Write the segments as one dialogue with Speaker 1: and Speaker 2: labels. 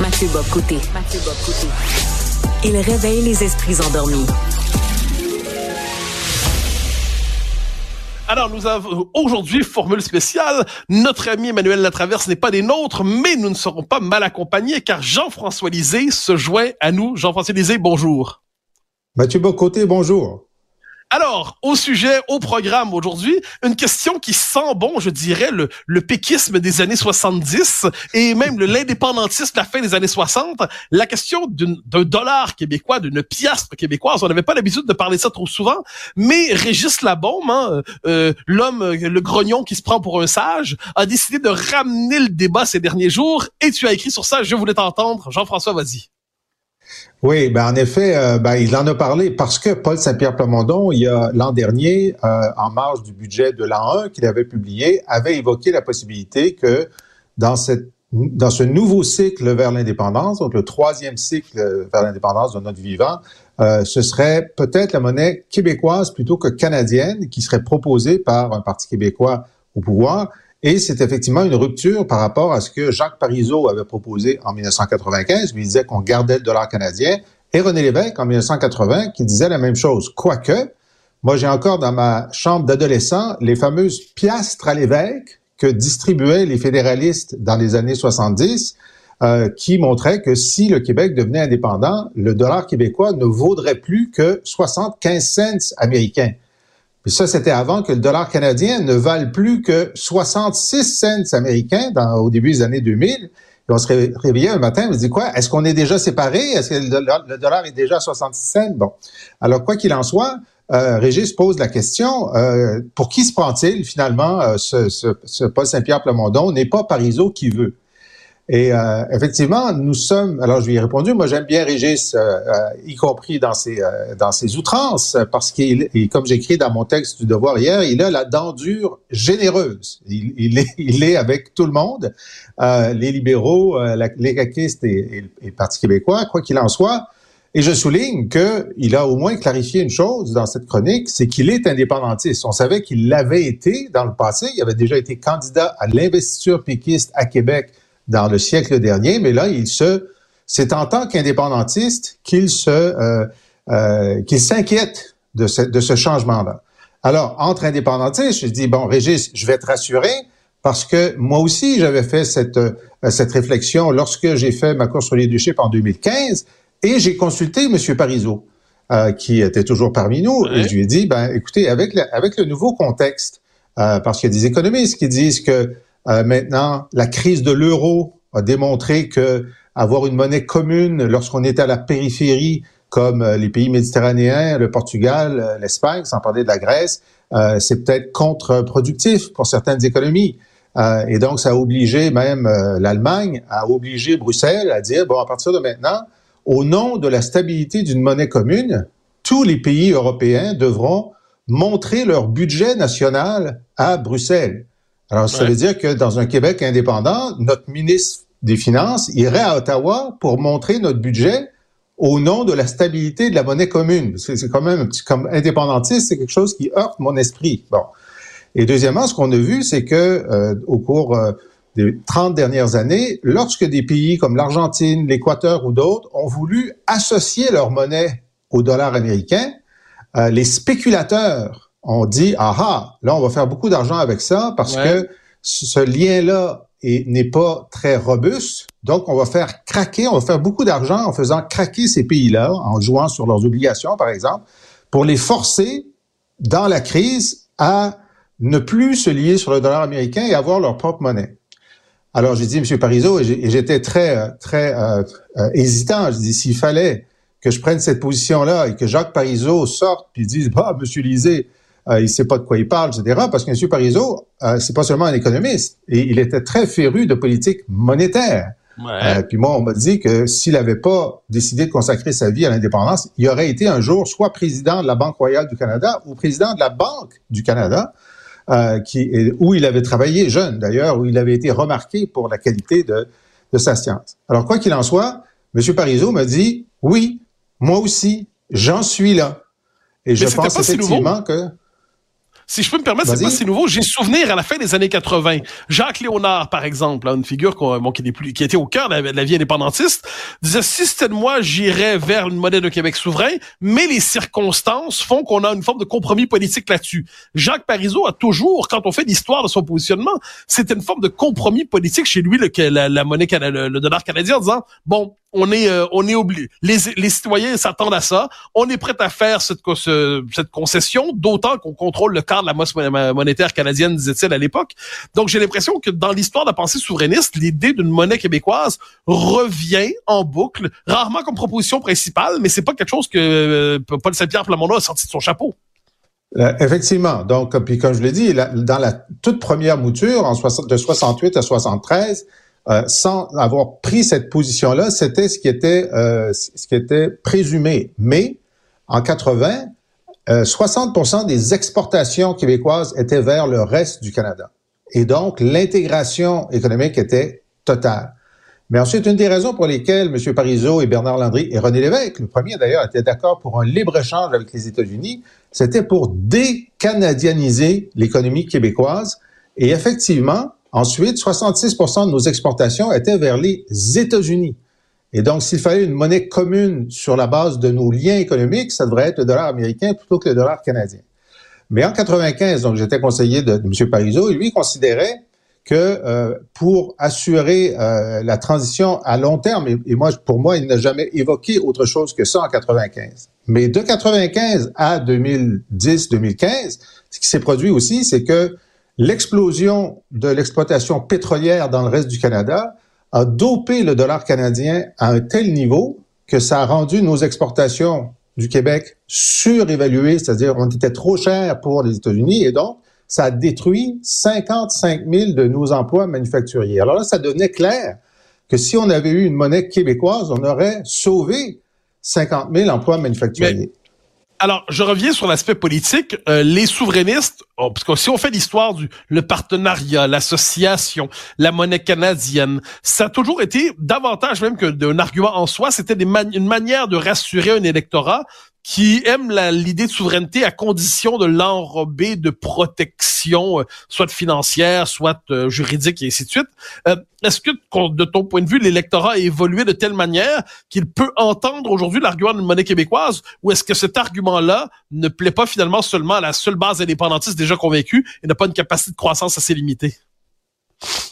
Speaker 1: Mathieu Bocoté. Il réveille les esprits endormis.
Speaker 2: Alors, nous avons aujourd'hui formule spéciale. Notre ami Emmanuel Latraverse n'est pas des nôtres, mais nous ne serons pas mal accompagnés car Jean-François Lisée se joint à nous. Jean-François Lisée, bonjour.
Speaker 3: Mathieu Bocoté, bonjour.
Speaker 2: Alors, au sujet, au programme aujourd'hui, une question qui sent bon, je dirais, le, le péquisme des années 70 et même l'indépendantisme de la fin des années 60. La question d'un dollar québécois, d'une piastre québécoise. On n'avait pas l'habitude de parler ça trop souvent, mais Régis Labaume, hein, euh, l'homme, le grognon qui se prend pour un sage, a décidé de ramener le débat ces derniers jours et tu as écrit sur ça, je voulais t'entendre. Jean-François, vas-y.
Speaker 3: Oui, ben en effet, euh, ben, il en a parlé parce que Paul Saint-Pierre Plamondon, il y a l'an dernier, euh, en marge du budget de l'an 1 qu'il avait publié, avait évoqué la possibilité que dans ce nouveau cycle vers l'indépendance, donc le troisième cycle vers l'indépendance de notre vivant, euh, ce serait peut-être la monnaie québécoise plutôt que canadienne qui serait proposée par un parti québécois au pouvoir et c'est effectivement une rupture par rapport à ce que Jacques Parizeau avait proposé en 1995. Lui disait qu'on gardait le dollar canadien. Et René Lévesque, en 1980, qui disait la même chose. Quoique, moi, j'ai encore dans ma chambre d'adolescent les fameuses piastres à l'évêque que distribuaient les fédéralistes dans les années 70, euh, qui montraient que si le Québec devenait indépendant, le dollar québécois ne vaudrait plus que 75 cents américains. Ça, c'était avant que le dollar canadien ne vale plus que 66 cents américains au début des années 2000. Et on se réveillait un matin, on se dit quoi? Est-ce qu'on est déjà séparés? Est-ce que le dollar, est déjà à 66 cents? Bon. Alors, quoi qu'il en soit, euh, Régis pose la question, euh, pour qui se prend-il finalement euh, ce, ce, ce Paul Saint-Pierre Plamondon? N'est pas Parizeau qui veut. Et euh, effectivement, nous sommes. Alors, je lui ai répondu. Moi, j'aime bien Régis, euh, euh, y compris dans ses dans ses outrances, parce qu'il, et comme j'écris dans mon texte du Devoir hier, il a la dent dure généreuse. Il, il est il est avec tout le monde, les libéraux, les caquistes et, et, le Parti québécois, quoi qu'il en soit. Et je souligne qu'il a au moins clarifié une chose dans cette chronique, c'est qu'il est indépendantiste. On savait qu'il l'avait été dans le passé. Il avait déjà été candidat à l'investiture péquiste à Québec dans le siècle dernier, mais là, il se, c'est en tant qu'indépendantiste qu'il se, euh, euh, qu'il s'inquiète de ce, de ce changement-là. Alors, entre indépendantistes, je dis bon, Régis, je vais te rassurer parce que moi aussi, j'avais fait cette, euh, cette réflexion lorsque j'ai fait ma course sur leadership en 2015 et j'ai consulté M. Parizeau, euh, qui était toujours parmi nous, et je lui ai dit, ben, écoutez, avec, le, avec le nouveau contexte, euh, parce qu'il y a des économistes qui disent que euh, maintenant, la crise de l'euro a démontré que avoir une monnaie commune lorsqu'on était à la périphérie, comme euh, les pays méditerranéens, le Portugal, euh, l'Espagne, sans parler de la Grèce, c'est peut-être contre-productif pour certaines économies. et donc, ça a obligé même l'Allemagne à obliger Bruxelles à dire, bon, à partir de maintenant, au nom de la stabilité d'une monnaie commune, tous les pays européens devront montrer leur budget national à Bruxelles. Alors, ça veut dire que dans un Québec indépendant, notre ministre des Finances irait à Ottawa pour montrer notre budget au nom de la stabilité de la monnaie commune. C'est quand même un petit, comme indépendantiste, c'est quelque chose qui heurte mon esprit. Bon. Et deuxièmement, ce qu'on a vu, c'est que euh, au cours euh, des 30 dernières années, lorsque des pays comme l'Argentine, l'Équateur ou d'autres ont voulu associer leur monnaie au dollar américain, euh, les spéculateurs on dit, aha, là, on va faire beaucoup d'argent avec ça parce que ce lien-là n'est pas très robuste. Donc, on va faire craquer, on va faire beaucoup d'argent en faisant craquer ces pays-là, en jouant sur leurs obligations, par exemple, pour les forcer, dans la crise, à ne plus se lier sur le dollar américain et avoir leur propre monnaie. Alors, j'ai dit, M. Parizeau, et j'étais très, très euh, euh, hésitant. Je dis, s'il fallait que je prenne cette position-là et que Jacques Parizeau sorte puis dise, bah, M. Lisée, euh, il sait pas de quoi il parle, etc. Parce que M. Parizeau, euh, c'est pas seulement un économiste, et il était très féru de politique monétaire. Euh, puis moi, on m'a dit que s'il n'avait pas décidé de consacrer sa vie à l'indépendance, il aurait été un jour soit président de la Banque royale du Canada ou président de la Banque du Canada, euh, qui, où il avait travaillé jeune d'ailleurs, où il avait été remarqué pour la qualité de, de sa science. Alors quoi qu'il en soit, M. Parizeau m'a dit, oui, moi aussi, j'en suis là. Et je pense effectivement que...
Speaker 2: si je peux me permettre, c'est pas si nouveau. J'ai souvenir à la fin des années 80. Jacques Léonard, par exemple, une figure bon, qui, plus, qui était au cœur de la, vie indépendantiste, disait si c'était de moi, j'irais vers une monnaie de Québec souverain, mais les circonstances font qu'on a une forme de compromis politique là-dessus. Jacques Parizeau a toujours, quand on fait l'histoire de son positionnement, c'était une forme de compromis politique chez lui, le, la, la monnaie, le, le dollar canadien, en disant bon, on est euh, on est obligé. Les, les citoyens s'attendent à ça. On est prêt à faire cette, concession, d'autant qu'on contrôle le cadre de la masse monétaire canadienne, disait-il à l'époque. Donc j'ai l'impression que dans l'histoire de la pensée souverainiste, l'idée d'une monnaie québécoise revient en boucle, rarement comme proposition principale, mais c'est pas quelque chose que euh, Paul Saint-Pierre Plamondon a sorti de son chapeau.
Speaker 3: Euh, effectivement. Donc, puis comme je l'ai dit, dans la toute première mouture, en de 68 à 73, euh, sans avoir pris cette position-là, c'était ce qui était euh, ce qui était présumé. Mais en 80, 60% euh, des exportations québécoises étaient vers le reste du Canada. Et donc, l'intégration économique était totale. Mais ensuite, une des raisons pour lesquelles M. Parizeau et Bernard Landry et René Lévesque, le premier d'ailleurs, étaient d'accord pour un libre-échange avec les États-Unis, c'était pour décanadianiser l'économie québécoise. Et effectivement, Ensuite, 66% de nos exportations étaient vers les États-Unis. Et donc, s'il fallait une monnaie commune sur la base de nos liens économiques, ça devrait être le dollar américain plutôt que le dollar canadien. Mais en 95, donc j'étais conseiller de, M. Parizeau, et lui considérait que euh, pour assurer euh, la transition à long terme, et, moi, pour moi, il n'a jamais évoqué autre chose que ça en 95. Mais de 95 à 2010-2015, ce qui s'est produit aussi, c'est que L'explosion de l'exploitation pétrolière dans le reste du Canada a dopé le dollar canadien à un tel niveau que ça a rendu nos exportations du Québec surévaluées, c'est-à-dire on était trop cher pour les États-Unis et donc ça a détruit 55 000 de nos emplois manufacturiers. Alors là, ça devenait clair que si on avait eu une monnaie québécoise, on aurait sauvé 50 000 emplois manufacturiers.
Speaker 2: Alors, je reviens sur l'aspect politique. Euh, les souverainistes, oh, parce que si on fait l'histoire du le partenariat, l'association, la monnaie canadienne, ça a toujours été davantage même que d'un argument en soi. C'était une manière de rassurer un électorat qui aime l'idée de souveraineté à condition de l'enrober de protection, euh, soit financière, soit euh, juridique et ainsi de suite. Euh, est-ce que, de ton point de vue, l'électorat a évolué de telle manière qu'il peut entendre aujourd'hui l'argument d'une monnaie québécoise, ou est-ce que cet argument-là ne plaît pas finalement seulement à la seule base indépendantiste déjà convaincue et n'a pas une capacité de croissance assez limitée?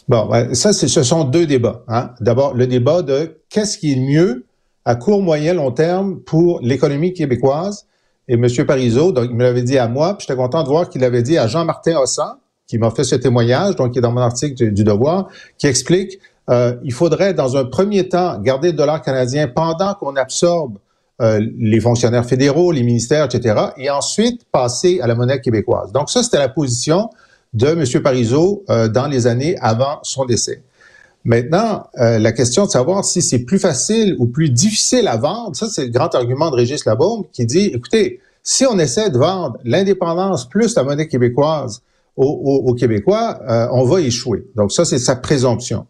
Speaker 3: Bon, ça, ce sont deux débats. Hein. D'abord, le débat de qu'est-ce qui est mieux à court, moyen, long terme pour l'économie québécoise. Et M. Parizeau, donc, il me l'avait dit à moi, puis j'étais content de voir qu'il l'avait dit à Jean-Martin Hossan, qui m'a fait ce témoignage, donc qui est dans mon article du, Devoir, qui explique euh, il faudrait, dans un premier temps, garder le dollar canadien pendant qu'on absorbe euh, les fonctionnaires fédéraux, les ministères, etc., et ensuite passer à la monnaie québécoise. Donc ça, c'était la position de M. Parizeau euh, dans les années avant son décès. Maintenant, euh, la question de savoir si c'est plus facile ou plus difficile à vendre, ça c'est le grand argument de Régis Labaume qui dit, écoutez, si on essaie de vendre l'indépendance plus la monnaie québécoise aux, Québécois, euh, on va échouer. Donc ça, c'est sa présomption.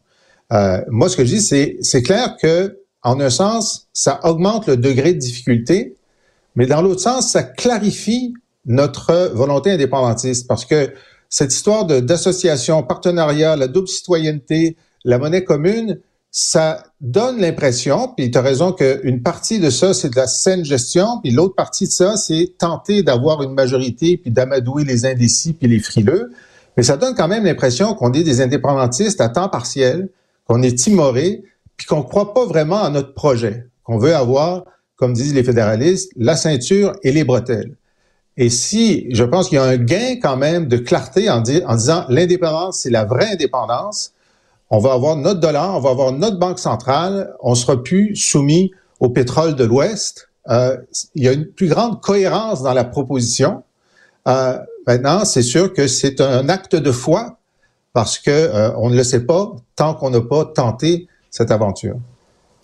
Speaker 3: Euh, moi, ce que je dis, c'est c'est clair que, en un sens, ça augmente le degré de difficulté, mais dans l'autre sens, ça clarifie notre volonté indépendantiste parce que cette histoire d'association, partenariat, la double citoyenneté, la monnaie commune, ça donne l'impression, puis tu as raison qu'une partie de ça, c'est de la saine gestion, puis l'autre partie de ça, c'est tenter d'avoir une majorité, puis d'amadouer les indécis, puis les frileux. Mais ça donne quand même l'impression qu'on est des indépendantistes à temps partiel, qu'on est timorés, puis qu'on ne croit pas vraiment à notre projet, qu'on veut avoir, comme disent les fédéralistes, la ceinture et les bretelles. Et si, je pense qu'il y a un gain quand même de clarté en, en disant l'indépendance, c'est la vraie indépendance, on va avoir notre dollar, on va avoir notre banque centrale, on sera plus soumis au pétrole de l'Ouest. Euh, il y a une plus grande cohérence dans la proposition. Euh, maintenant, c'est sûr que c'est un acte de foi parce que euh, on ne le sait pas tant qu'on n'a pas tenté cette aventure.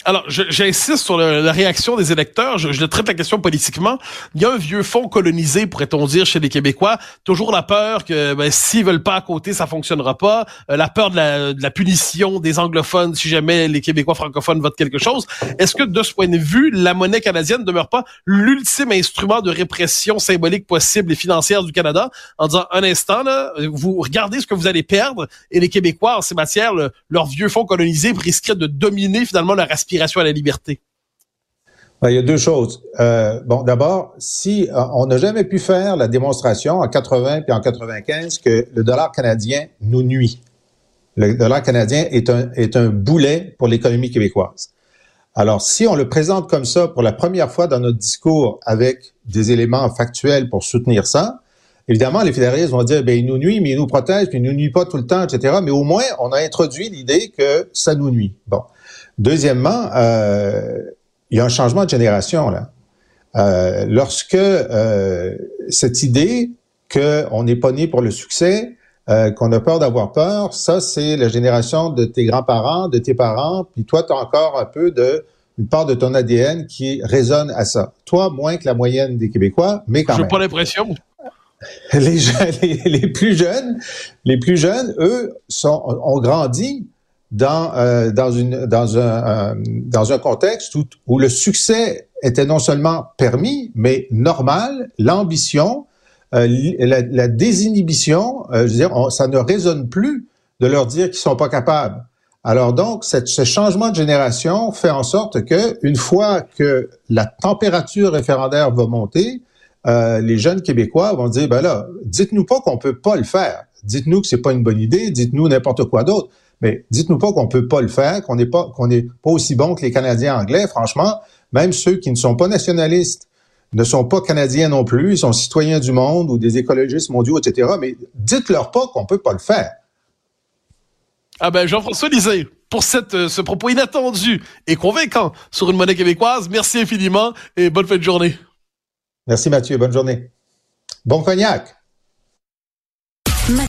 Speaker 2: Alors, j'insiste sur la réaction des électeurs. Je, traite la question politiquement. Il y a un vieux fond colonisé, pourrait-on dire, chez les Québécois. Toujours la peur que ben, s'ils veulent pas à côté, ça fonctionnera pas. Euh, la peur de la, de la, punition des anglophones si jamais les Québécois francophones votent quelque chose. Est-ce que de ce point de vue, la monnaie canadienne ne demeure pas l'ultime instrument de répression symbolique possible et financière du Canada? En disant un instant, là, vous regardez ce que vous allez perdre et les Québécois en ces matières, leur vieux fond colonisé risquerait de dominer finalement leur aspiration à la liberté?
Speaker 3: Ben, il y a deux choses. Euh, bon, d'abord, si euh, on n'a jamais pu faire la démonstration en 80 puis en 95 que le dollar canadien nous nuit. Le dollar canadien est un, est un boulet pour l'économie québécoise. Alors, si on le présente comme ça pour la première fois dans notre discours avec des éléments factuels pour soutenir ça, évidemment, les fédéralistes vont dire, ben, il nous nuit, mais il nous protège, puis il nous nuit pas tout le temps, etc. Mais au moins, on a introduit l'idée que ça nous nuit. Bon. Deuxièmement, euh, il y a un changement de génération là. Euh, lorsque euh, cette idée qu'on n'est pas né pour le succès, euh, qu'on a peur d'avoir peur, ça c'est la génération de tes grands-parents, de tes parents, puis toi tu as encore un peu de une part de ton ADN qui résonne à ça. Toi moins que la moyenne des Québécois, mais quand même.
Speaker 2: J'ai pas l'impression.
Speaker 3: Les, les, les, plus jeunes, les plus jeunes, eux, sont, ont grandi dans, euh, dans, une, dans, un, dans un contexte où, où, le succès était non seulement permis, mais normal, l'ambition, euh, la, la, désinhibition, euh, je veux dire, ça ne résonne plus de leur dire qu'ils sont pas capables. Alors donc, cette, ce changement de génération fait en sorte que une fois que la température référendaire va monter, euh, les jeunes Québécois vont dire, ben là, dites-nous pas qu'on peut pas le faire. Dites-nous que c'est pas une bonne idée. Dites-nous n'importe quoi d'autre. Mais dites-nous pas qu'on peut pas le faire, qu'on n'est pas qu'on n'est pas aussi bon que les Canadiens anglais. Franchement, même ceux qui ne sont pas nationalistes ne sont pas canadiens non plus, ils sont citoyens du monde ou des écologistes mondiaux, etc. Mais dites-leur pas qu'on peut pas le faire.
Speaker 2: Ah ben Jean-François Lisée, pour cette, euh, ce propos inattendu et convaincant sur une monnaie québécoise, merci infiniment et bonne fin de journée.
Speaker 3: Merci Mathieu, bonne journée. Bon cognac.